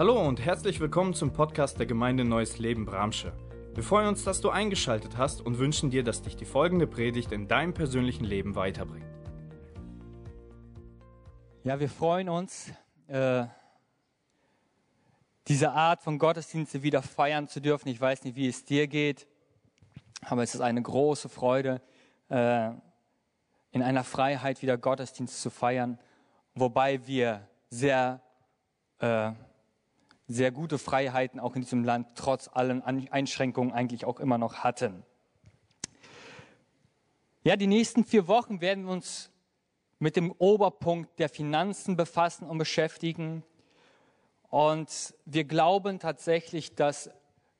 Hallo und herzlich willkommen zum Podcast der Gemeinde Neues Leben Bramsche. Wir freuen uns, dass du eingeschaltet hast und wünschen dir, dass dich die folgende Predigt in deinem persönlichen Leben weiterbringt. Ja, wir freuen uns, äh, diese Art von Gottesdienste wieder feiern zu dürfen. Ich weiß nicht, wie es dir geht, aber es ist eine große Freude, äh, in einer Freiheit wieder Gottesdienst zu feiern, wobei wir sehr, äh, sehr gute Freiheiten auch in diesem Land trotz allen Einschränkungen eigentlich auch immer noch hatten. Ja, die nächsten vier Wochen werden wir uns mit dem Oberpunkt der Finanzen befassen und beschäftigen. Und wir glauben tatsächlich, dass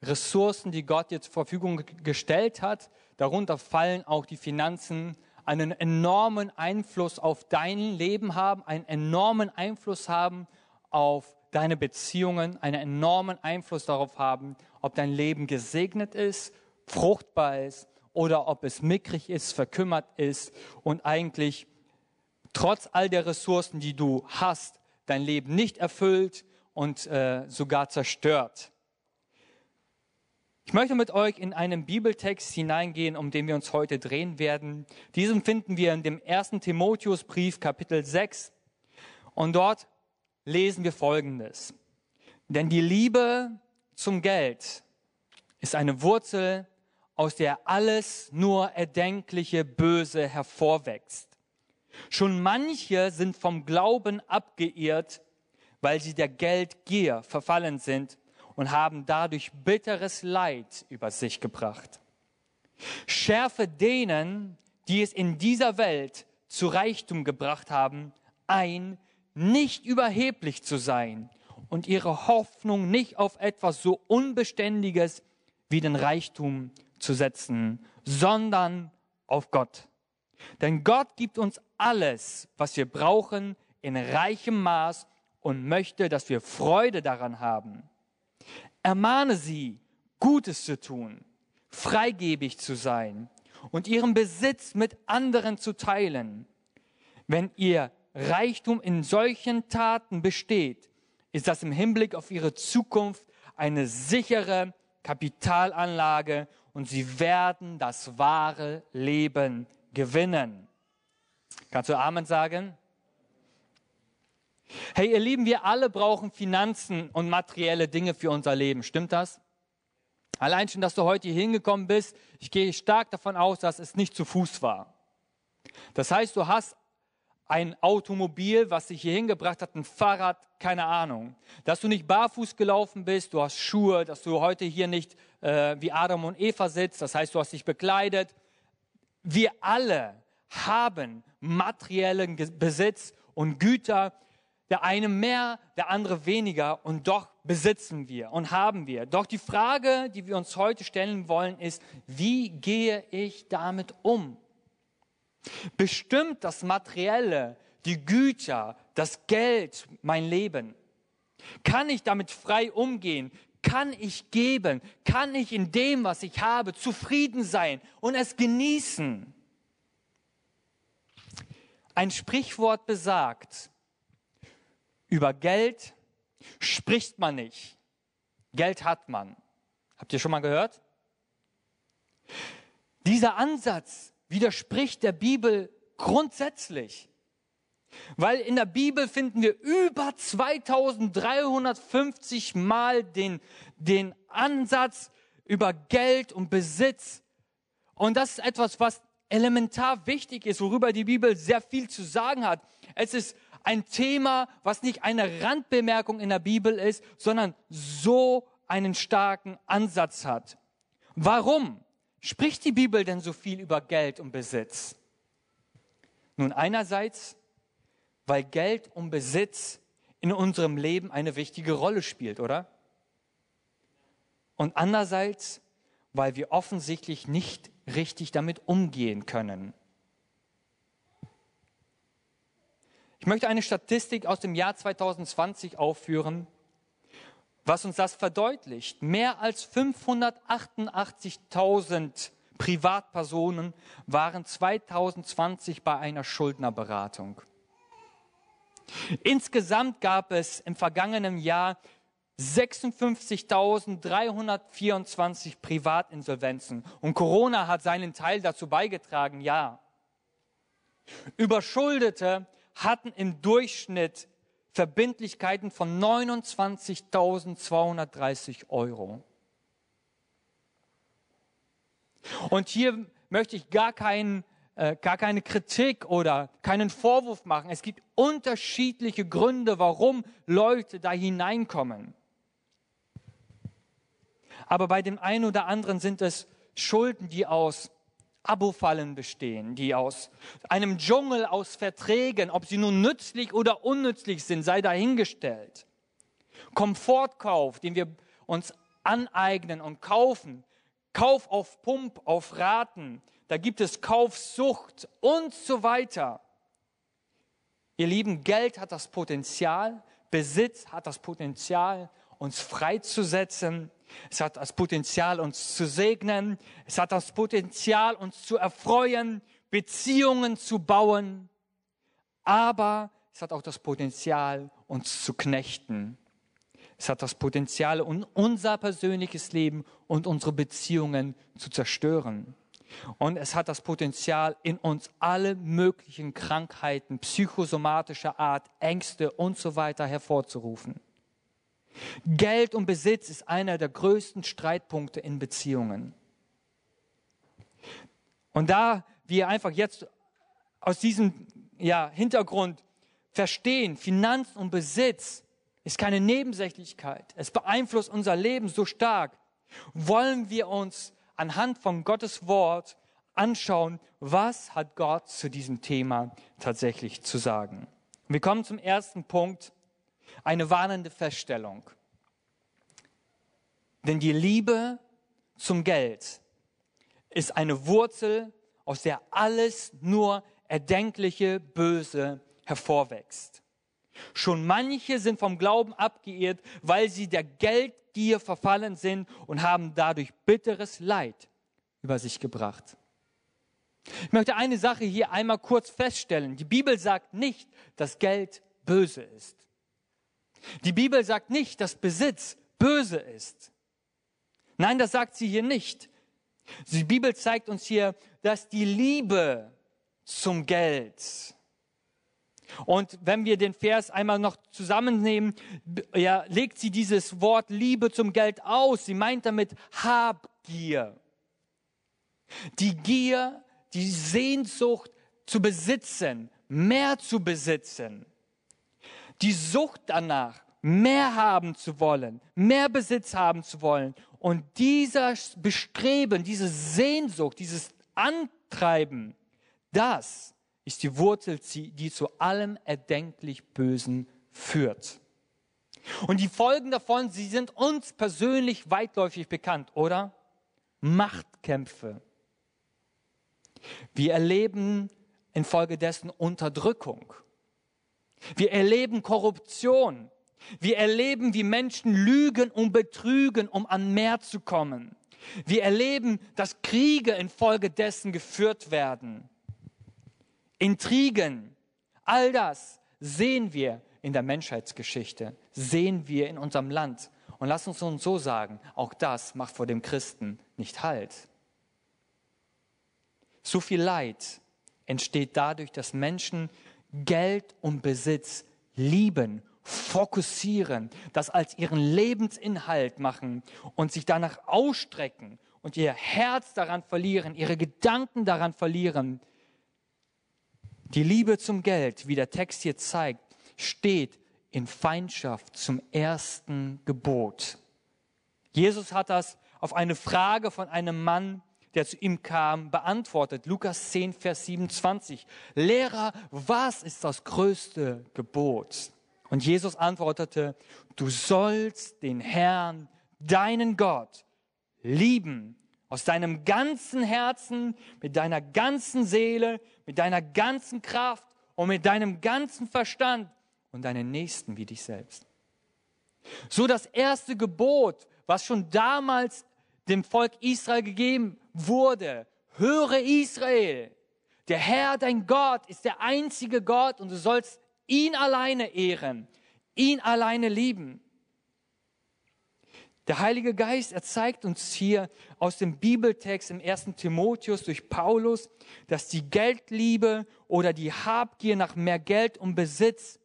Ressourcen, die Gott jetzt zur Verfügung gestellt hat, darunter fallen auch die Finanzen, einen enormen Einfluss auf dein Leben haben, einen enormen Einfluss haben auf deine Beziehungen, einen enormen Einfluss darauf haben, ob dein Leben gesegnet ist, fruchtbar ist oder ob es mickrig ist, verkümmert ist und eigentlich trotz all der Ressourcen, die du hast, dein Leben nicht erfüllt und äh, sogar zerstört. Ich möchte mit euch in einen Bibeltext hineingehen, um den wir uns heute drehen werden. Diesen finden wir in dem ersten Timotheusbrief, Kapitel 6. Und dort lesen wir Folgendes. Denn die Liebe zum Geld ist eine Wurzel, aus der alles nur erdenkliche Böse hervorwächst. Schon manche sind vom Glauben abgeirrt, weil sie der Geldgier verfallen sind und haben dadurch bitteres Leid über sich gebracht. Schärfe denen, die es in dieser Welt zu Reichtum gebracht haben, ein, nicht überheblich zu sein und ihre Hoffnung nicht auf etwas so Unbeständiges wie den Reichtum zu setzen, sondern auf Gott. Denn Gott gibt uns alles, was wir brauchen, in reichem Maß und möchte, dass wir Freude daran haben. Ermahne sie, Gutes zu tun, freigebig zu sein und ihren Besitz mit anderen zu teilen. Wenn ihr Reichtum in solchen Taten besteht, ist das im Hinblick auf ihre Zukunft eine sichere Kapitalanlage und sie werden das wahre Leben gewinnen. Kannst du Amen sagen? Hey, ihr Lieben, wir alle brauchen Finanzen und materielle Dinge für unser Leben. Stimmt das? Allein schon, dass du heute hier hingekommen bist, ich gehe stark davon aus, dass es nicht zu Fuß war. Das heißt, du hast ein Automobil, was dich hier hingebracht hat, ein Fahrrad, keine Ahnung. Dass du nicht barfuß gelaufen bist, du hast Schuhe, dass du heute hier nicht äh, wie Adam und Eva sitzt, das heißt, du hast dich bekleidet. Wir alle haben materiellen Besitz und Güter, der eine mehr, der andere weniger und doch besitzen wir und haben wir. Doch die Frage, die wir uns heute stellen wollen, ist, wie gehe ich damit um? Bestimmt das Materielle, die Güter, das Geld mein Leben? Kann ich damit frei umgehen? Kann ich geben? Kann ich in dem, was ich habe, zufrieden sein und es genießen? Ein Sprichwort besagt, über Geld spricht man nicht. Geld hat man. Habt ihr schon mal gehört? Dieser Ansatz widerspricht der Bibel grundsätzlich. Weil in der Bibel finden wir über 2350 Mal den, den Ansatz über Geld und Besitz. Und das ist etwas, was elementar wichtig ist, worüber die Bibel sehr viel zu sagen hat. Es ist ein Thema, was nicht eine Randbemerkung in der Bibel ist, sondern so einen starken Ansatz hat. Warum spricht die Bibel denn so viel über Geld und Besitz? Nun einerseits, weil Geld und Besitz in unserem Leben eine wichtige Rolle spielt, oder? Und andererseits, weil wir offensichtlich nicht richtig damit umgehen können. Ich möchte eine Statistik aus dem Jahr 2020 aufführen, was uns das verdeutlicht. Mehr als 588.000 Privatpersonen waren 2020 bei einer Schuldnerberatung. Insgesamt gab es im vergangenen Jahr 56.324 Privatinsolvenzen. Und Corona hat seinen Teil dazu beigetragen, ja. Überschuldete hatten im Durchschnitt Verbindlichkeiten von 29.230 Euro. Und hier möchte ich gar, kein, äh, gar keine Kritik oder keinen Vorwurf machen. Es gibt unterschiedliche Gründe, warum Leute da hineinkommen. Aber bei dem einen oder anderen sind es Schulden, die aus Abo-Fallen bestehen, die aus einem Dschungel aus Verträgen, ob sie nun nützlich oder unnützlich sind, sei dahingestellt. Komfortkauf, den wir uns aneignen und kaufen, Kauf auf Pump, auf Raten, da gibt es Kaufsucht und so weiter. Ihr Lieben, Geld hat das Potenzial, Besitz hat das Potenzial, uns freizusetzen es hat das Potenzial, uns zu segnen. Es hat das Potenzial, uns zu erfreuen, Beziehungen zu bauen. Aber es hat auch das Potenzial, uns zu knechten. Es hat das Potenzial, unser persönliches Leben und unsere Beziehungen zu zerstören. Und es hat das Potenzial, in uns alle möglichen Krankheiten psychosomatischer Art, Ängste und so weiter hervorzurufen. Geld und Besitz ist einer der größten Streitpunkte in Beziehungen. Und da wir einfach jetzt aus diesem ja, Hintergrund verstehen, Finanzen und Besitz ist keine Nebensächlichkeit. Es beeinflusst unser Leben so stark. Wollen wir uns anhand von Gottes Wort anschauen, was hat Gott zu diesem Thema tatsächlich zu sagen. Wir kommen zum ersten Punkt eine warnende Feststellung. Denn die Liebe zum Geld ist eine Wurzel, aus der alles nur erdenkliche Böse hervorwächst. Schon manche sind vom Glauben abgeirrt, weil sie der Geldgier verfallen sind und haben dadurch bitteres Leid über sich gebracht. Ich möchte eine Sache hier einmal kurz feststellen. Die Bibel sagt nicht, dass Geld böse ist. Die Bibel sagt nicht, dass Besitz böse ist. Nein, das sagt sie hier nicht. Die Bibel zeigt uns hier, dass die Liebe zum Geld und wenn wir den Vers einmal noch zusammennehmen, ja, legt sie dieses Wort Liebe zum Geld aus. Sie meint damit Habgier. Die Gier, die Sehnsucht zu besitzen, mehr zu besitzen die Sucht danach, mehr haben zu wollen, mehr Besitz haben zu wollen. Und dieser Bestreben, diese Sehnsucht, dieses Antreiben, das ist die Wurzel, die zu allem erdenklich Bösen führt. Und die Folgen davon, sie sind uns persönlich weitläufig bekannt, oder? Machtkämpfe. Wir erleben infolgedessen Unterdrückung. Wir erleben Korruption. Wir erleben, wie Menschen lügen und betrügen, um an mehr zu kommen. Wir erleben, dass Kriege infolgedessen geführt werden. Intrigen, all das sehen wir in der Menschheitsgeschichte, sehen wir in unserem Land. Und lass uns uns so sagen, auch das macht vor dem Christen nicht Halt. So viel Leid entsteht dadurch, dass Menschen Geld und Besitz lieben, fokussieren, das als ihren Lebensinhalt machen und sich danach ausstrecken und ihr Herz daran verlieren, ihre Gedanken daran verlieren. Die Liebe zum Geld, wie der Text hier zeigt, steht in Feindschaft zum ersten Gebot. Jesus hat das auf eine Frage von einem Mann der zu ihm kam, beantwortet. Lukas 10, Vers 27. Lehrer, was ist das größte Gebot? Und Jesus antwortete, du sollst den Herrn, deinen Gott, lieben aus deinem ganzen Herzen, mit deiner ganzen Seele, mit deiner ganzen Kraft und mit deinem ganzen Verstand und deinen Nächsten wie dich selbst. So das erste Gebot, was schon damals dem Volk Israel gegeben wurde. Höre Israel, der Herr, dein Gott, ist der einzige Gott und du sollst ihn alleine ehren, ihn alleine lieben. Der Heilige Geist, er zeigt uns hier aus dem Bibeltext im 1. Timotheus durch Paulus, dass die Geldliebe oder die Habgier nach mehr Geld und Besitz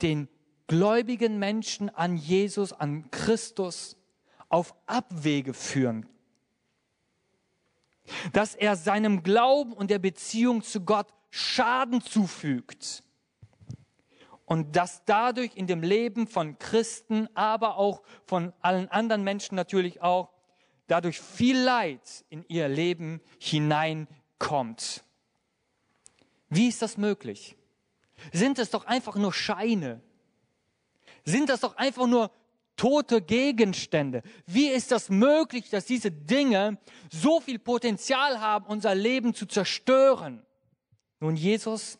den gläubigen Menschen an Jesus, an Christus auf Abwege führen. Dass er seinem Glauben und der Beziehung zu Gott Schaden zufügt und dass dadurch in dem Leben von Christen, aber auch von allen anderen Menschen natürlich auch, dadurch viel Leid in ihr Leben hineinkommt. Wie ist das möglich? Sind es doch einfach nur Scheine? Sind das doch einfach nur tote Gegenstände? Wie ist das möglich, dass diese Dinge so viel Potenzial haben, unser Leben zu zerstören? Nun, Jesus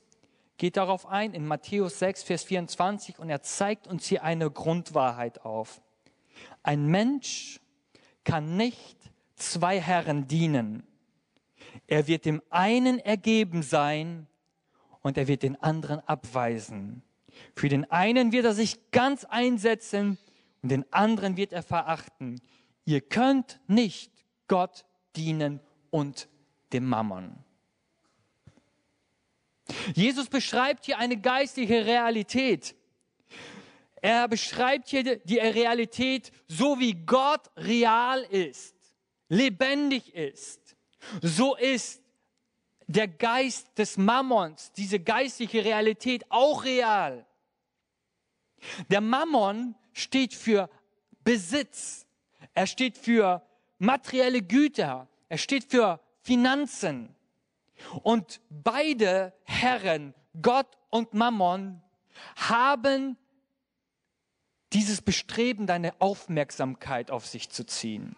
geht darauf ein in Matthäus 6, Vers 24 und er zeigt uns hier eine Grundwahrheit auf. Ein Mensch kann nicht zwei Herren dienen. Er wird dem einen ergeben sein und er wird den anderen abweisen. Für den einen wird er sich ganz einsetzen und den anderen wird er verachten. Ihr könnt nicht Gott dienen und dem Mammon. Jesus beschreibt hier eine geistliche Realität. Er beschreibt hier die Realität so, wie Gott real ist, lebendig ist. So ist der Geist des Mammons, diese geistliche Realität auch real. Der Mammon steht für Besitz. Er steht für materielle Güter. Er steht für Finanzen. Und beide Herren, Gott und Mammon, haben dieses Bestreben, deine Aufmerksamkeit auf sich zu ziehen.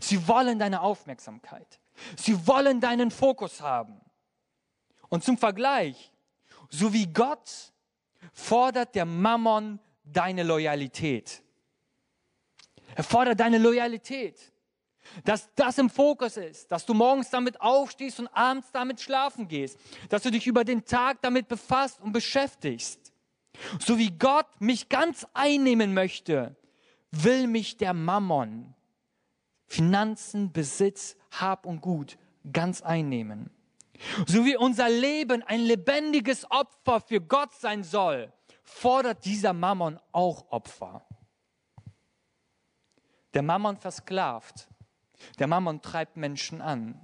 Sie wollen deine Aufmerksamkeit. Sie wollen deinen Fokus haben. Und zum Vergleich, so wie Gott fordert der Mammon deine Loyalität. Er fordert deine Loyalität dass das im Fokus ist, dass du morgens damit aufstehst und abends damit schlafen gehst, dass du dich über den Tag damit befasst und beschäftigst. So wie Gott mich ganz einnehmen möchte, will mich der Mammon, Finanzen, Besitz, Hab und Gut ganz einnehmen. So wie unser Leben ein lebendiges Opfer für Gott sein soll, fordert dieser Mammon auch Opfer. Der Mammon versklavt der Mammon treibt Menschen an.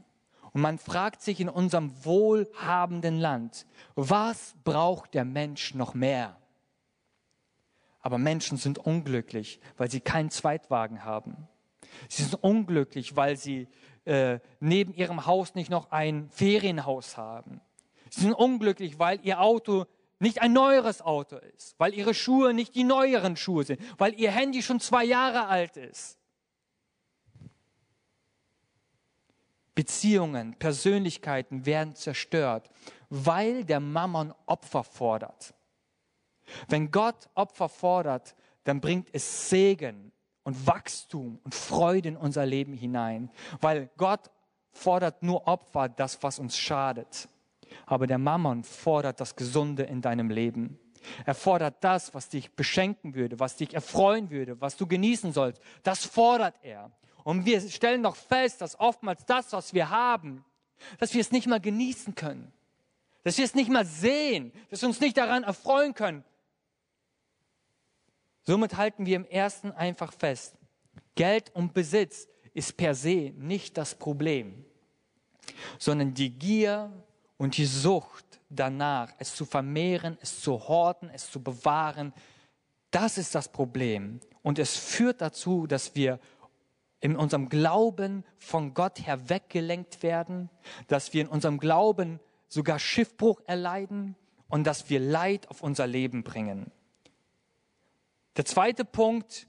Und man fragt sich in unserem wohlhabenden Land, was braucht der Mensch noch mehr? Aber Menschen sind unglücklich, weil sie keinen Zweitwagen haben. Sie sind unglücklich, weil sie äh, neben ihrem Haus nicht noch ein Ferienhaus haben. Sie sind unglücklich, weil ihr Auto nicht ein neueres Auto ist, weil ihre Schuhe nicht die neueren Schuhe sind, weil ihr Handy schon zwei Jahre alt ist. Beziehungen, Persönlichkeiten werden zerstört, weil der Mammon Opfer fordert. Wenn Gott Opfer fordert, dann bringt es Segen und Wachstum und Freude in unser Leben hinein, weil Gott fordert nur Opfer, das, was uns schadet. Aber der Mammon fordert das Gesunde in deinem Leben. Er fordert das, was dich beschenken würde, was dich erfreuen würde, was du genießen sollst. Das fordert er. Und wir stellen doch fest, dass oftmals das, was wir haben, dass wir es nicht mal genießen können. Dass wir es nicht mal sehen, dass wir uns nicht daran erfreuen können. Somit halten wir im ersten einfach fest, Geld und Besitz ist per se nicht das Problem, sondern die Gier und die Sucht danach, es zu vermehren, es zu horten, es zu bewahren, das ist das Problem. Und es führt dazu, dass wir in unserem Glauben von Gott her weggelenkt werden, dass wir in unserem Glauben sogar Schiffbruch erleiden und dass wir Leid auf unser Leben bringen. Der zweite Punkt,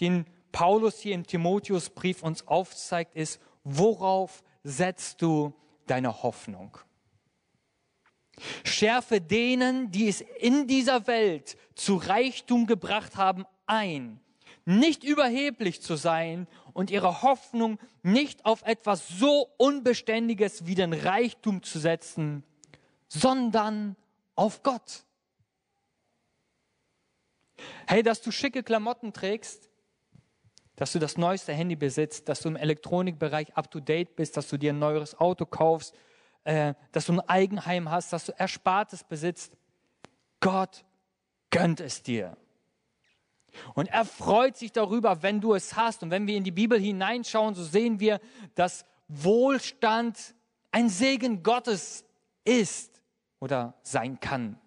den Paulus hier im Timotheusbrief uns aufzeigt, ist, worauf setzt du deine Hoffnung? Schärfe denen, die es in dieser Welt zu Reichtum gebracht haben, ein, nicht überheblich zu sein und ihre Hoffnung nicht auf etwas so Unbeständiges wie den Reichtum zu setzen, sondern auf Gott. Hey, dass du schicke Klamotten trägst, dass du das neueste Handy besitzt, dass du im Elektronikbereich up-to-date bist, dass du dir ein neues Auto kaufst, äh, dass du ein Eigenheim hast, dass du Erspartes besitzt. Gott gönnt es dir. Und er freut sich darüber, wenn du es hast. Und wenn wir in die Bibel hineinschauen, so sehen wir, dass Wohlstand ein Segen Gottes ist oder sein kann.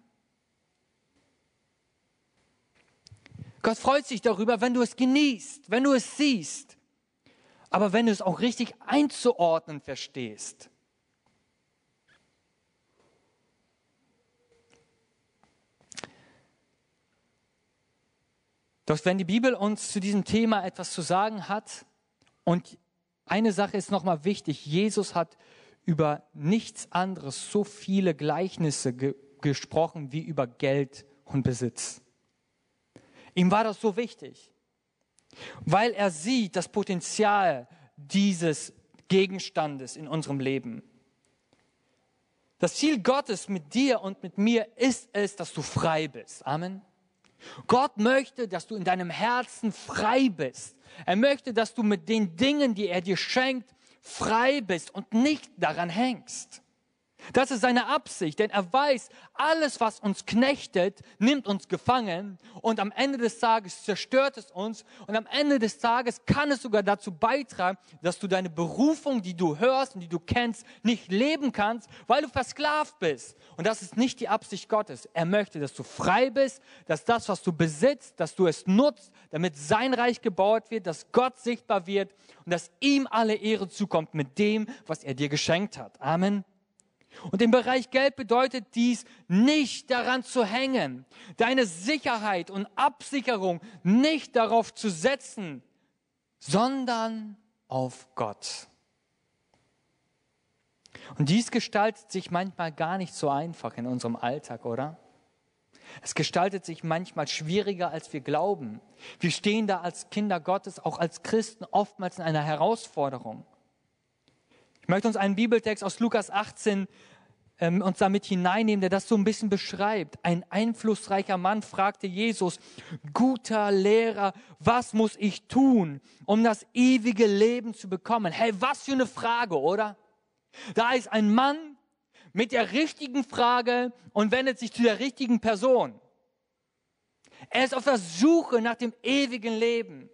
Gott freut sich darüber, wenn du es genießt, wenn du es siehst, aber wenn du es auch richtig einzuordnen verstehst. Doch wenn die Bibel uns zu diesem Thema etwas zu sagen hat, und eine Sache ist nochmal wichtig, Jesus hat über nichts anderes so viele Gleichnisse ge gesprochen wie über Geld und Besitz. Ihm war das so wichtig, weil er sieht das Potenzial dieses Gegenstandes in unserem Leben. Das Ziel Gottes mit dir und mit mir ist es, dass du frei bist. Amen. Gott möchte, dass du in deinem Herzen frei bist. Er möchte, dass du mit den Dingen, die er dir schenkt, frei bist und nicht daran hängst. Das ist seine Absicht, denn er weiß, alles, was uns knechtet, nimmt uns gefangen und am Ende des Tages zerstört es uns und am Ende des Tages kann es sogar dazu beitragen, dass du deine Berufung, die du hörst und die du kennst, nicht leben kannst, weil du versklavt bist. Und das ist nicht die Absicht Gottes. Er möchte, dass du frei bist, dass das, was du besitzt, dass du es nutzt, damit sein Reich gebaut wird, dass Gott sichtbar wird und dass ihm alle Ehre zukommt mit dem, was er dir geschenkt hat. Amen. Und im Bereich Geld bedeutet dies, nicht daran zu hängen, deine Sicherheit und Absicherung nicht darauf zu setzen, sondern auf Gott. Und dies gestaltet sich manchmal gar nicht so einfach in unserem Alltag, oder? Es gestaltet sich manchmal schwieriger, als wir glauben. Wir stehen da als Kinder Gottes, auch als Christen, oftmals in einer Herausforderung. Ich möchte uns einen Bibeltext aus Lukas 18 ähm, uns damit hineinnehmen, der das so ein bisschen beschreibt. Ein einflussreicher Mann fragte Jesus, guter Lehrer, was muss ich tun, um das ewige Leben zu bekommen? Hey, was für eine Frage, oder? Da ist ein Mann mit der richtigen Frage und wendet sich zu der richtigen Person. Er ist auf der Suche nach dem ewigen Leben.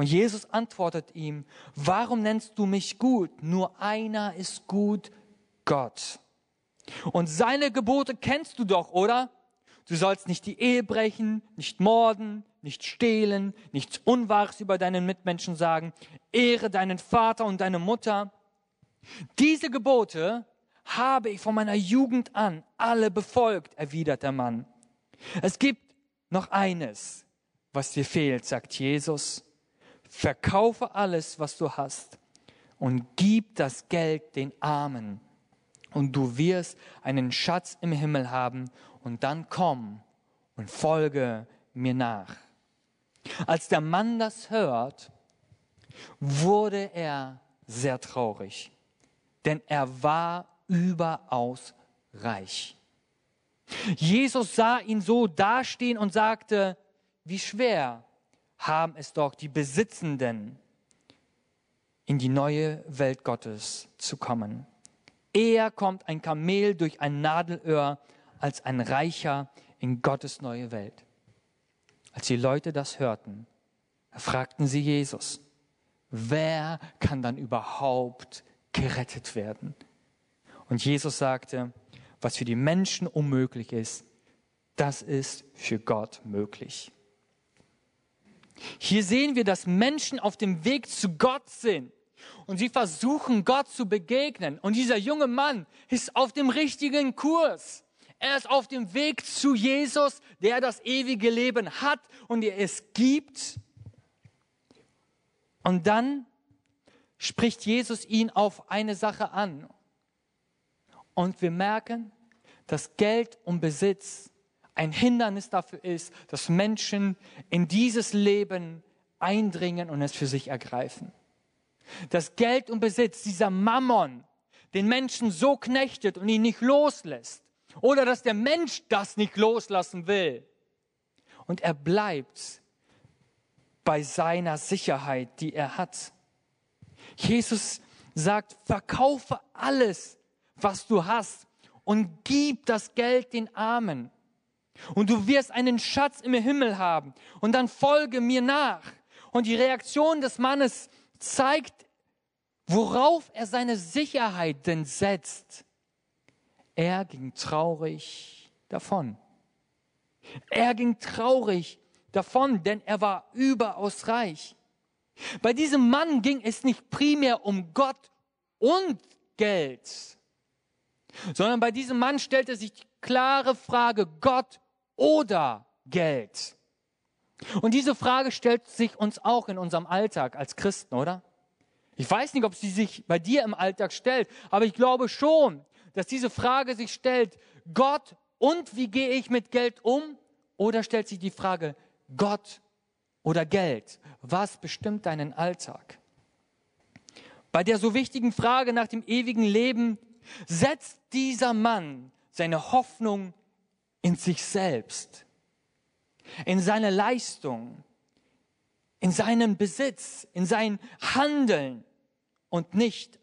Und Jesus antwortet ihm, warum nennst du mich gut? Nur einer ist gut, Gott. Und seine Gebote kennst du doch, oder? Du sollst nicht die Ehe brechen, nicht morden, nicht stehlen, nichts Unwahres über deinen Mitmenschen sagen, ehre deinen Vater und deine Mutter. Diese Gebote habe ich von meiner Jugend an alle befolgt, erwidert der Mann. Es gibt noch eines, was dir fehlt, sagt Jesus. Verkaufe alles, was du hast und gib das Geld den Armen und du wirst einen Schatz im Himmel haben und dann komm und folge mir nach. Als der Mann das hört, wurde er sehr traurig, denn er war überaus reich. Jesus sah ihn so dastehen und sagte, wie schwer haben es doch die Besitzenden, in die neue Welt Gottes zu kommen. Eher kommt ein Kamel durch ein Nadelöhr als ein Reicher in Gottes neue Welt. Als die Leute das hörten, fragten sie Jesus, wer kann dann überhaupt gerettet werden? Und Jesus sagte, was für die Menschen unmöglich ist, das ist für Gott möglich. Hier sehen wir, dass Menschen auf dem Weg zu Gott sind und sie versuchen Gott zu begegnen. Und dieser junge Mann ist auf dem richtigen Kurs. Er ist auf dem Weg zu Jesus, der das ewige Leben hat und er es gibt. Und dann spricht Jesus ihn auf eine Sache an. Und wir merken, dass Geld und Besitz ein Hindernis dafür ist, dass Menschen in dieses Leben eindringen und es für sich ergreifen. Dass Geld und Besitz, dieser Mammon, den Menschen so knechtet und ihn nicht loslässt. Oder dass der Mensch das nicht loslassen will. Und er bleibt bei seiner Sicherheit, die er hat. Jesus sagt, verkaufe alles, was du hast und gib das Geld den Armen. Und du wirst einen Schatz im Himmel haben. Und dann folge mir nach. Und die Reaktion des Mannes zeigt, worauf er seine Sicherheit denn setzt. Er ging traurig davon. Er ging traurig davon, denn er war überaus reich. Bei diesem Mann ging es nicht primär um Gott und Geld, sondern bei diesem Mann stellte sich die klare Frage, Gott oder Geld? Und diese Frage stellt sich uns auch in unserem Alltag als Christen, oder? Ich weiß nicht, ob sie sich bei dir im Alltag stellt, aber ich glaube schon, dass diese Frage sich stellt, Gott und wie gehe ich mit Geld um? Oder stellt sich die Frage, Gott oder Geld? Was bestimmt deinen Alltag? Bei der so wichtigen Frage nach dem ewigen Leben setzt dieser Mann seine Hoffnung in sich selbst, in seine Leistung, in seinen Besitz, in sein Handeln und nicht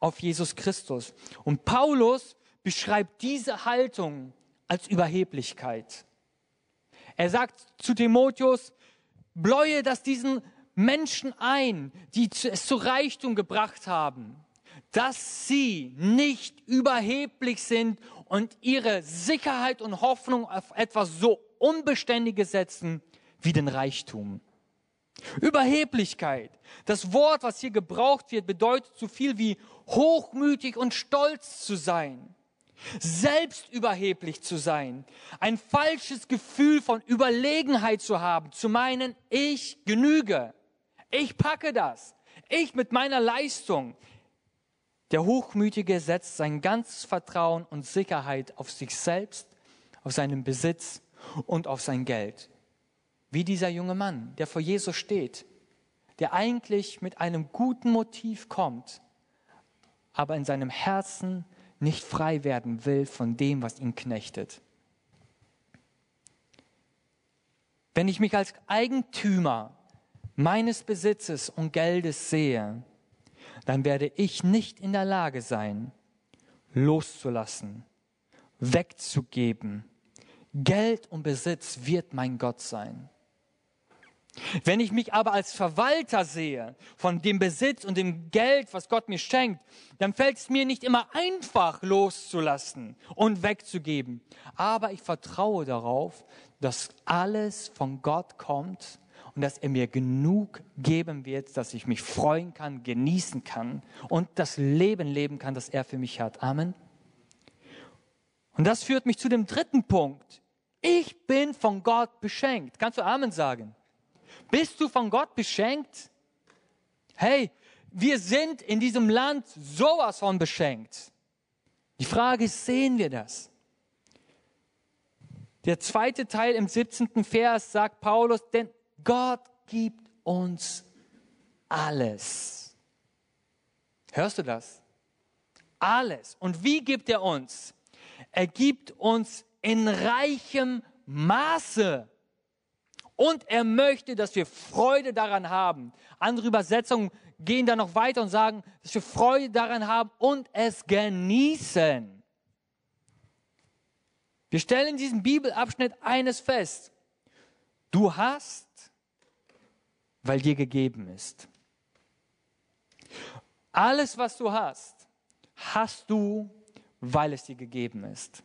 auf Jesus Christus. Und Paulus beschreibt diese Haltung als Überheblichkeit. Er sagt zu Timotheus, bläue das diesen Menschen ein, die es zu Reichtum gebracht haben, dass sie nicht überheblich sind und ihre Sicherheit und Hoffnung auf etwas so Unbeständiges setzen wie den Reichtum. Überheblichkeit. Das Wort, was hier gebraucht wird, bedeutet so viel wie hochmütig und stolz zu sein selbstüberheblich zu sein, ein falsches Gefühl von Überlegenheit zu haben, zu meinen, ich genüge, ich packe das, ich mit meiner Leistung. Der Hochmütige setzt sein ganzes Vertrauen und Sicherheit auf sich selbst, auf seinen Besitz und auf sein Geld. Wie dieser junge Mann, der vor Jesus steht, der eigentlich mit einem guten Motiv kommt, aber in seinem Herzen nicht frei werden will von dem, was ihn knechtet. Wenn ich mich als Eigentümer meines Besitzes und Geldes sehe, dann werde ich nicht in der Lage sein, loszulassen, wegzugeben. Geld und Besitz wird mein Gott sein. Wenn ich mich aber als Verwalter sehe von dem Besitz und dem Geld, was Gott mir schenkt, dann fällt es mir nicht immer einfach loszulassen und wegzugeben. Aber ich vertraue darauf, dass alles von Gott kommt und dass er mir genug geben wird, dass ich mich freuen kann, genießen kann und das Leben leben kann, das er für mich hat. Amen. Und das führt mich zu dem dritten Punkt. Ich bin von Gott beschenkt. Kannst du Amen sagen? Bist du von Gott beschenkt? Hey, wir sind in diesem Land sowas von beschenkt. Die Frage ist, sehen wir das? Der zweite Teil im 17. Vers sagt Paulus, denn Gott gibt uns alles. Hörst du das? Alles. Und wie gibt er uns? Er gibt uns in reichem Maße. Und er möchte, dass wir Freude daran haben. Andere Übersetzungen gehen da noch weiter und sagen, dass wir Freude daran haben und es genießen. Wir stellen in diesem Bibelabschnitt eines fest. Du hast, weil dir gegeben ist. Alles, was du hast, hast du, weil es dir gegeben ist.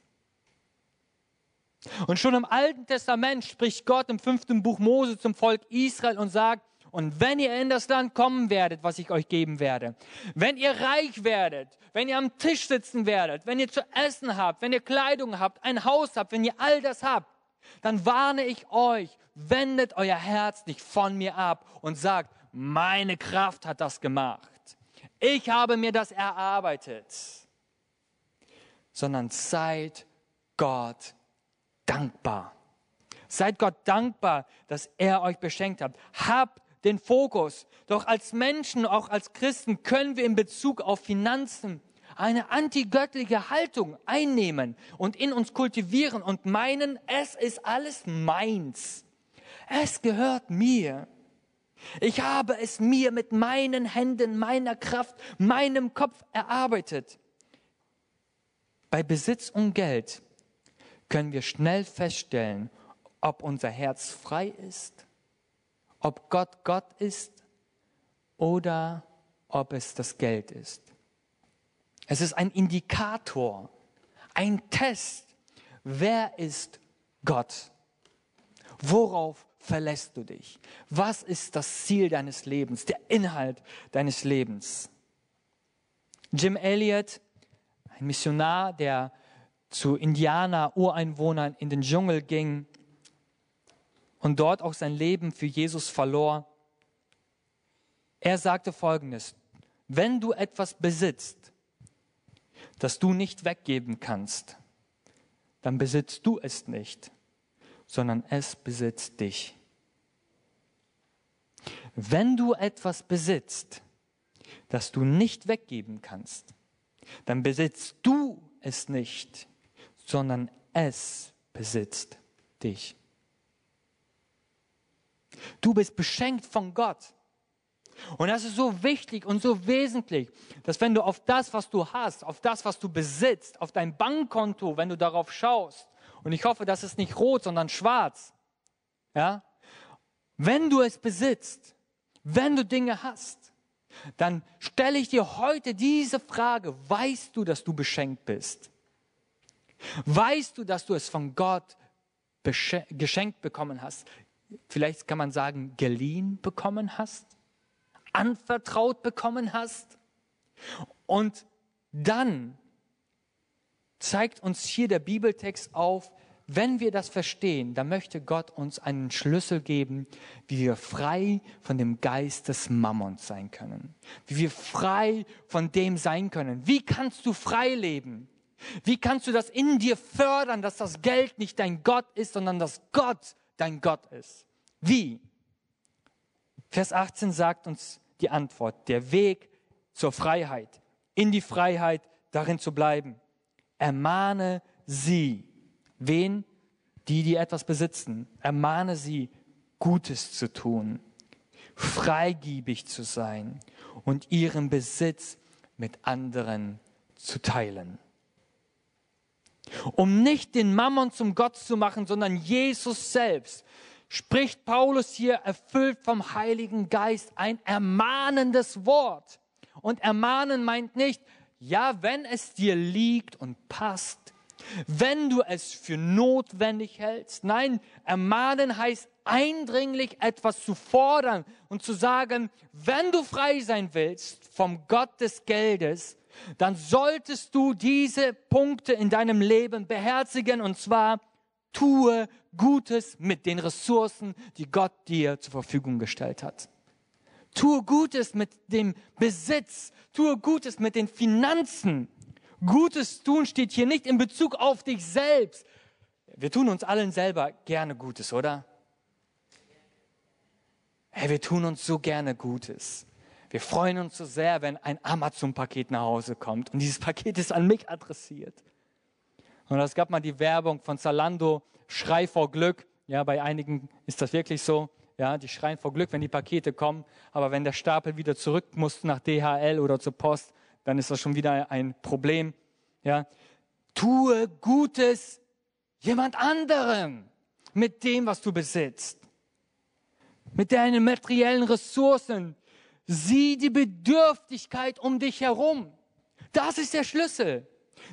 Und schon im Alten Testament spricht Gott im fünften Buch Mose zum Volk Israel und sagt, und wenn ihr in das Land kommen werdet, was ich euch geben werde, wenn ihr reich werdet, wenn ihr am Tisch sitzen werdet, wenn ihr zu essen habt, wenn ihr Kleidung habt, ein Haus habt, wenn ihr all das habt, dann warne ich euch, wendet euer Herz nicht von mir ab und sagt, meine Kraft hat das gemacht. Ich habe mir das erarbeitet. Sondern seid Gott dankbar. Seid Gott dankbar, dass er euch beschenkt hat. Habt den Fokus. Doch als Menschen, auch als Christen, können wir in Bezug auf Finanzen eine antigöttliche Haltung einnehmen und in uns kultivieren und meinen, es ist alles meins. Es gehört mir. Ich habe es mir mit meinen Händen, meiner Kraft, meinem Kopf erarbeitet. Bei Besitz und Geld können wir schnell feststellen, ob unser Herz frei ist, ob Gott Gott ist oder ob es das Geld ist. Es ist ein Indikator, ein Test. Wer ist Gott? Worauf verlässt du dich? Was ist das Ziel deines Lebens, der Inhalt deines Lebens? Jim Elliot, ein Missionar, der zu Indianer-Ureinwohnern in den Dschungel ging und dort auch sein Leben für Jesus verlor. Er sagte Folgendes, wenn du etwas besitzt, das du nicht weggeben kannst, dann besitzt du es nicht, sondern es besitzt dich. Wenn du etwas besitzt, das du nicht weggeben kannst, dann besitzt du es nicht, sondern es besitzt dich. Du bist beschenkt von Gott. Und das ist so wichtig und so wesentlich, dass wenn du auf das, was du hast, auf das, was du besitzt, auf dein Bankkonto, wenn du darauf schaust, und ich hoffe, das ist nicht rot, sondern schwarz, ja, wenn du es besitzt, wenn du Dinge hast, dann stelle ich dir heute diese Frage, weißt du, dass du beschenkt bist? Weißt du, dass du es von Gott geschenkt bekommen hast? Vielleicht kann man sagen, geliehen bekommen hast? Anvertraut bekommen hast? Und dann zeigt uns hier der Bibeltext auf, wenn wir das verstehen, dann möchte Gott uns einen Schlüssel geben, wie wir frei von dem Geist des Mammons sein können. Wie wir frei von dem sein können. Wie kannst du frei leben? Wie kannst du das in dir fördern, dass das Geld nicht dein Gott ist, sondern dass Gott dein Gott ist? Wie? Vers 18 sagt uns die Antwort, der Weg zur Freiheit, in die Freiheit darin zu bleiben. Ermahne sie. Wen? Die, die etwas besitzen. Ermahne sie, Gutes zu tun, freigiebig zu sein und ihren Besitz mit anderen zu teilen um nicht den Mammon zum Gott zu machen, sondern Jesus selbst, spricht Paulus hier erfüllt vom Heiligen Geist ein ermahnendes Wort. Und ermahnen meint nicht, ja, wenn es dir liegt und passt, wenn du es für notwendig hältst. Nein, ermahnen heißt eindringlich etwas zu fordern und zu sagen, wenn du frei sein willst vom Gott des Geldes, dann solltest du diese Punkte in deinem Leben beherzigen und zwar tue Gutes mit den Ressourcen, die Gott dir zur Verfügung gestellt hat. Tue Gutes mit dem Besitz, tue Gutes mit den Finanzen. Gutes tun steht hier nicht in Bezug auf dich selbst. Wir tun uns allen selber gerne Gutes, oder? Hey, wir tun uns so gerne Gutes. Wir freuen uns so sehr, wenn ein Amazon-Paket nach Hause kommt und dieses Paket ist an mich adressiert. Und es gab mal die Werbung von Zalando, Schrei vor Glück. Ja, bei einigen ist das wirklich so. Ja, die schreien vor Glück, wenn die Pakete kommen. Aber wenn der Stapel wieder zurück muss nach DHL oder zur Post, dann ist das schon wieder ein Problem. Ja, tue Gutes jemand anderem mit dem, was du besitzt. Mit deinen materiellen Ressourcen, Sieh die Bedürftigkeit um dich herum. Das ist der Schlüssel.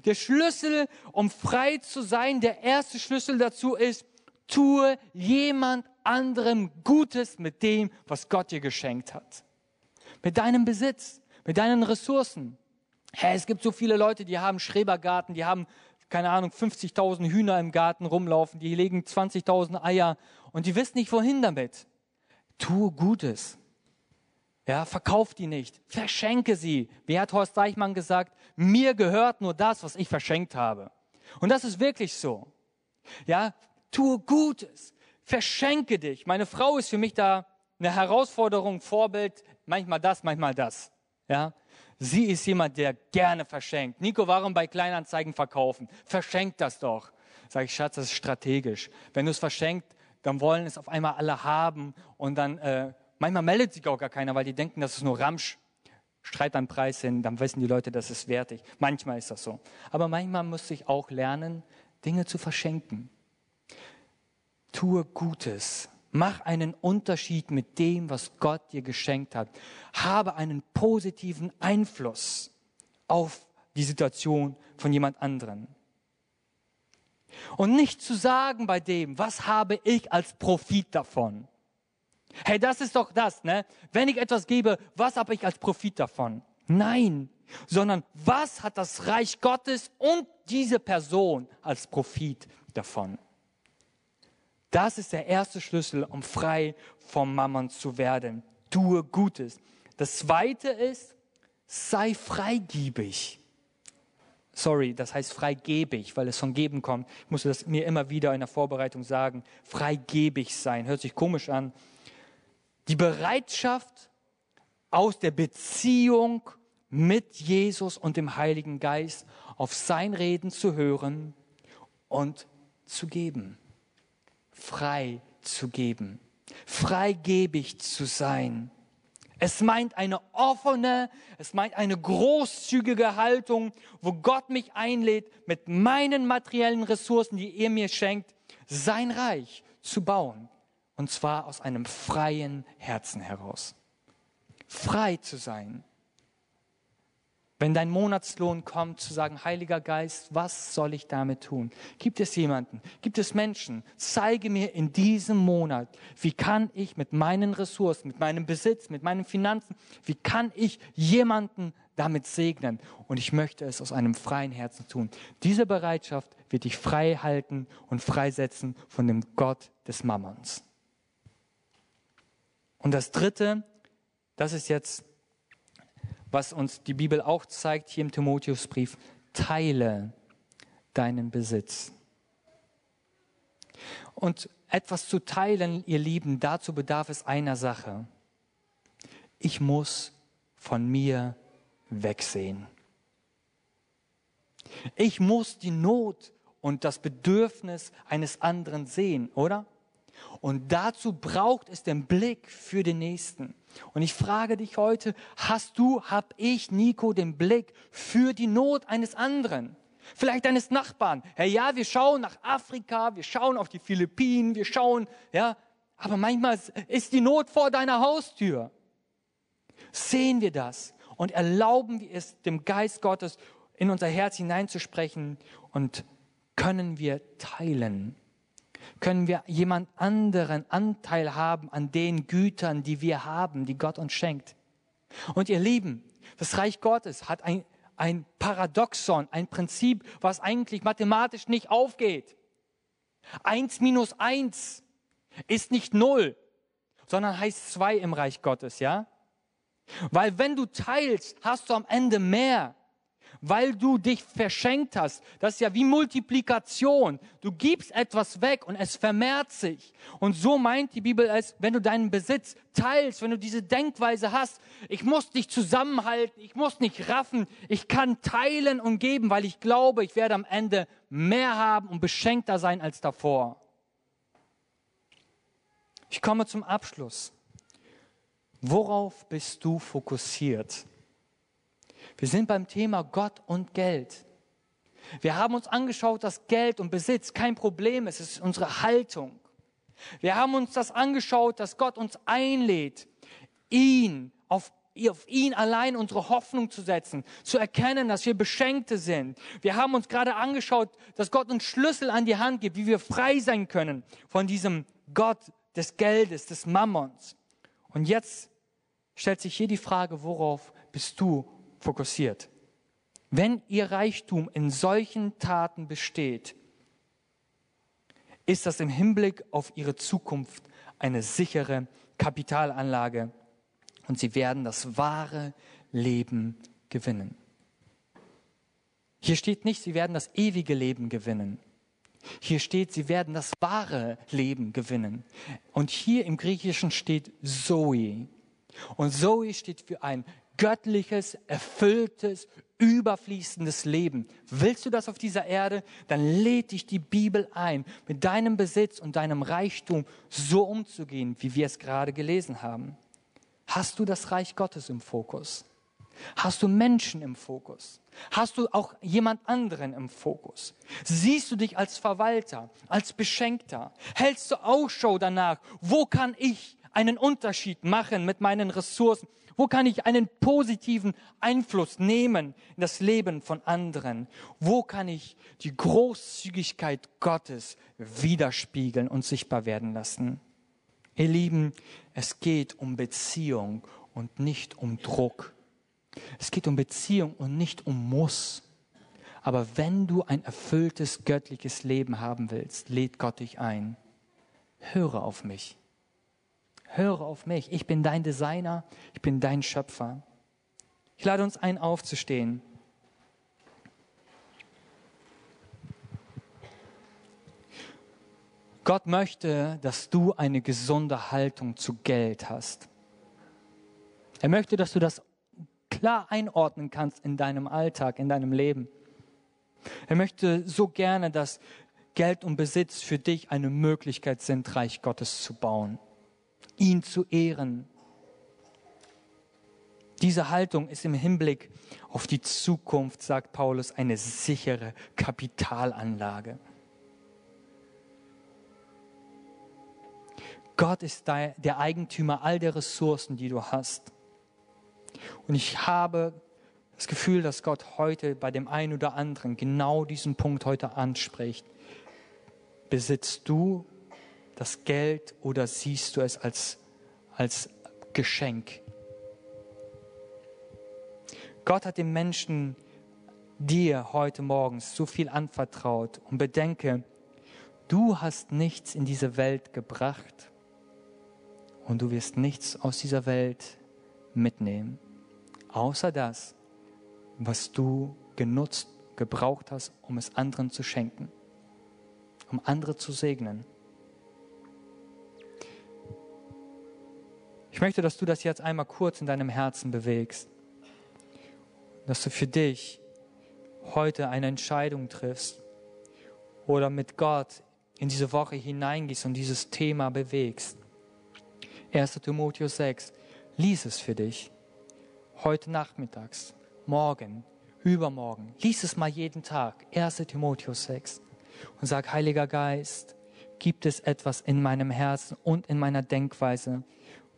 Der Schlüssel, um frei zu sein, der erste Schlüssel dazu ist, tue jemand anderem Gutes mit dem, was Gott dir geschenkt hat. Mit deinem Besitz, mit deinen Ressourcen. Hey, es gibt so viele Leute, die haben Schrebergarten, die haben, keine Ahnung, 50.000 Hühner im Garten rumlaufen, die legen 20.000 Eier und die wissen nicht, wohin damit. Tue Gutes. Ja, verkauf die nicht, verschenke sie. Wie hat Horst Deichmann gesagt? Mir gehört nur das, was ich verschenkt habe. Und das ist wirklich so. Ja, tue Gutes, verschenke dich. Meine Frau ist für mich da eine Herausforderung, Vorbild, manchmal das, manchmal das. Ja, sie ist jemand, der gerne verschenkt. Nico, warum bei Kleinanzeigen verkaufen? Verschenk das doch. Sag ich, Schatz, das ist strategisch. Wenn du es verschenkt, dann wollen es auf einmal alle haben und dann äh, Manchmal meldet sich auch gar keiner, weil die denken, das ist nur Ramsch. Streit beim Preis hin, dann wissen die Leute, das ist wertig. Manchmal ist das so. Aber manchmal muss ich auch lernen, Dinge zu verschenken. Tue Gutes. Mach einen Unterschied mit dem, was Gott dir geschenkt hat. Habe einen positiven Einfluss auf die Situation von jemand anderen. Und nicht zu sagen bei dem, was habe ich als Profit davon? Hey, das ist doch das, ne? Wenn ich etwas gebe, was habe ich als Profit davon? Nein, sondern was hat das Reich Gottes und diese Person als Profit davon? Das ist der erste Schlüssel, um frei vom Mammon zu werden. Tue Gutes. Das zweite ist, sei freigiebig. Sorry, das heißt freigebig, weil es von geben kommt. Ich musste das mir immer wieder in der Vorbereitung sagen. Freigebig sein. Hört sich komisch an. Die Bereitschaft aus der Beziehung mit Jesus und dem Heiligen Geist auf sein Reden zu hören und zu geben. Frei zu geben. Freigebig zu sein. Es meint eine offene, es meint eine großzügige Haltung, wo Gott mich einlädt, mit meinen materiellen Ressourcen, die er mir schenkt, sein Reich zu bauen. Und zwar aus einem freien Herzen heraus. Frei zu sein. Wenn dein Monatslohn kommt, zu sagen, Heiliger Geist, was soll ich damit tun? Gibt es jemanden? Gibt es Menschen? Zeige mir in diesem Monat, wie kann ich mit meinen Ressourcen, mit meinem Besitz, mit meinen Finanzen, wie kann ich jemanden damit segnen? Und ich möchte es aus einem freien Herzen tun. Diese Bereitschaft wird dich frei halten und freisetzen von dem Gott des Mammons. Und das Dritte, das ist jetzt was uns die Bibel auch zeigt hier im Timotheusbrief, teile deinen Besitz. Und etwas zu teilen, ihr Lieben, dazu bedarf es einer Sache. Ich muss von mir wegsehen. Ich muss die Not und das Bedürfnis eines anderen sehen, oder? Und dazu braucht es den Blick für den Nächsten. Und ich frage dich heute, hast du, hab ich, Nico, den Blick für die Not eines anderen? Vielleicht deines Nachbarn. Ja, ja, wir schauen nach Afrika, wir schauen auf die Philippinen, wir schauen, ja, aber manchmal ist die Not vor deiner Haustür. Sehen wir das und erlauben wir es dem Geist Gottes in unser Herz hineinzusprechen und können wir teilen können wir jemand anderen Anteil haben an den Gütern, die wir haben, die Gott uns schenkt. Und ihr Lieben, das Reich Gottes hat ein, ein Paradoxon, ein Prinzip, was eigentlich mathematisch nicht aufgeht. Eins minus eins ist nicht null, sondern heißt zwei im Reich Gottes, ja? Weil wenn du teilst, hast du am Ende mehr weil du dich verschenkt hast. Das ist ja wie Multiplikation. Du gibst etwas weg und es vermehrt sich. Und so meint die Bibel es, wenn du deinen Besitz teilst, wenn du diese Denkweise hast, ich muss dich zusammenhalten, ich muss nicht raffen, ich kann teilen und geben, weil ich glaube, ich werde am Ende mehr haben und beschenkter sein als davor. Ich komme zum Abschluss. Worauf bist du fokussiert? Wir sind beim Thema Gott und Geld. Wir haben uns angeschaut, dass Geld und Besitz kein Problem ist, es ist unsere Haltung. Wir haben uns das angeschaut, dass Gott uns einlädt, ihn auf auf ihn allein unsere Hoffnung zu setzen, zu erkennen, dass wir Beschenkte sind. Wir haben uns gerade angeschaut, dass Gott uns Schlüssel an die Hand gibt, wie wir frei sein können von diesem Gott des Geldes, des Mammons. Und jetzt stellt sich hier die Frage, worauf bist du fokussiert. Wenn ihr Reichtum in solchen Taten besteht, ist das im Hinblick auf ihre Zukunft eine sichere Kapitalanlage und sie werden das wahre Leben gewinnen. Hier steht nicht, sie werden das ewige Leben gewinnen. Hier steht, sie werden das wahre Leben gewinnen. Und hier im Griechischen steht Zoe. Und Zoe steht für ein göttliches, erfülltes, überfließendes Leben. Willst du das auf dieser Erde? Dann lädt dich die Bibel ein, mit deinem Besitz und deinem Reichtum so umzugehen, wie wir es gerade gelesen haben. Hast du das Reich Gottes im Fokus? Hast du Menschen im Fokus? Hast du auch jemand anderen im Fokus? Siehst du dich als Verwalter, als Beschenkter? Hältst du Ausschau danach? Wo kann ich einen Unterschied machen mit meinen Ressourcen? Wo kann ich einen positiven Einfluss nehmen in das Leben von anderen? Wo kann ich die Großzügigkeit Gottes widerspiegeln und sichtbar werden lassen? Ihr Lieben, es geht um Beziehung und nicht um Druck. Es geht um Beziehung und nicht um Muss. Aber wenn du ein erfülltes göttliches Leben haben willst, lädt Gott dich ein. Höre auf mich. Höre auf mich. Ich bin dein Designer. Ich bin dein Schöpfer. Ich lade uns ein, aufzustehen. Gott möchte, dass du eine gesunde Haltung zu Geld hast. Er möchte, dass du das klar einordnen kannst in deinem Alltag, in deinem Leben. Er möchte so gerne, dass Geld und Besitz für dich eine Möglichkeit sind, Reich Gottes zu bauen, ihn zu ehren. Diese Haltung ist im Hinblick auf die Zukunft, sagt Paulus, eine sichere Kapitalanlage. Gott ist der Eigentümer all der Ressourcen, die du hast. Und ich habe das Gefühl, dass Gott heute bei dem einen oder anderen genau diesen Punkt heute anspricht. Besitzt du das Geld oder siehst du es als, als Geschenk? Gott hat dem Menschen dir heute morgens so viel anvertraut und bedenke, du hast nichts in diese Welt gebracht und du wirst nichts aus dieser Welt mitnehmen außer das, was du genutzt, gebraucht hast, um es anderen zu schenken, um andere zu segnen. Ich möchte, dass du das jetzt einmal kurz in deinem Herzen bewegst, dass du für dich heute eine Entscheidung triffst oder mit Gott in diese Woche hineingehst und dieses Thema bewegst. 1. Timotheus 6, lies es für dich heute nachmittags, morgen, übermorgen. Lies es mal jeden Tag, 1 Timotheus 6. Und sag, Heiliger Geist, gibt es etwas in meinem Herzen und in meiner Denkweise,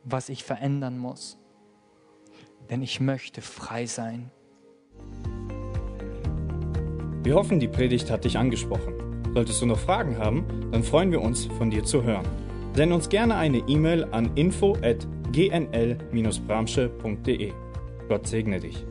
was ich verändern muss? Denn ich möchte frei sein. Wir hoffen, die Predigt hat dich angesprochen. Solltest du noch Fragen haben, dann freuen wir uns, von dir zu hören. Send uns gerne eine E-Mail an info at gnl-bramsche.de. Gott segne dich.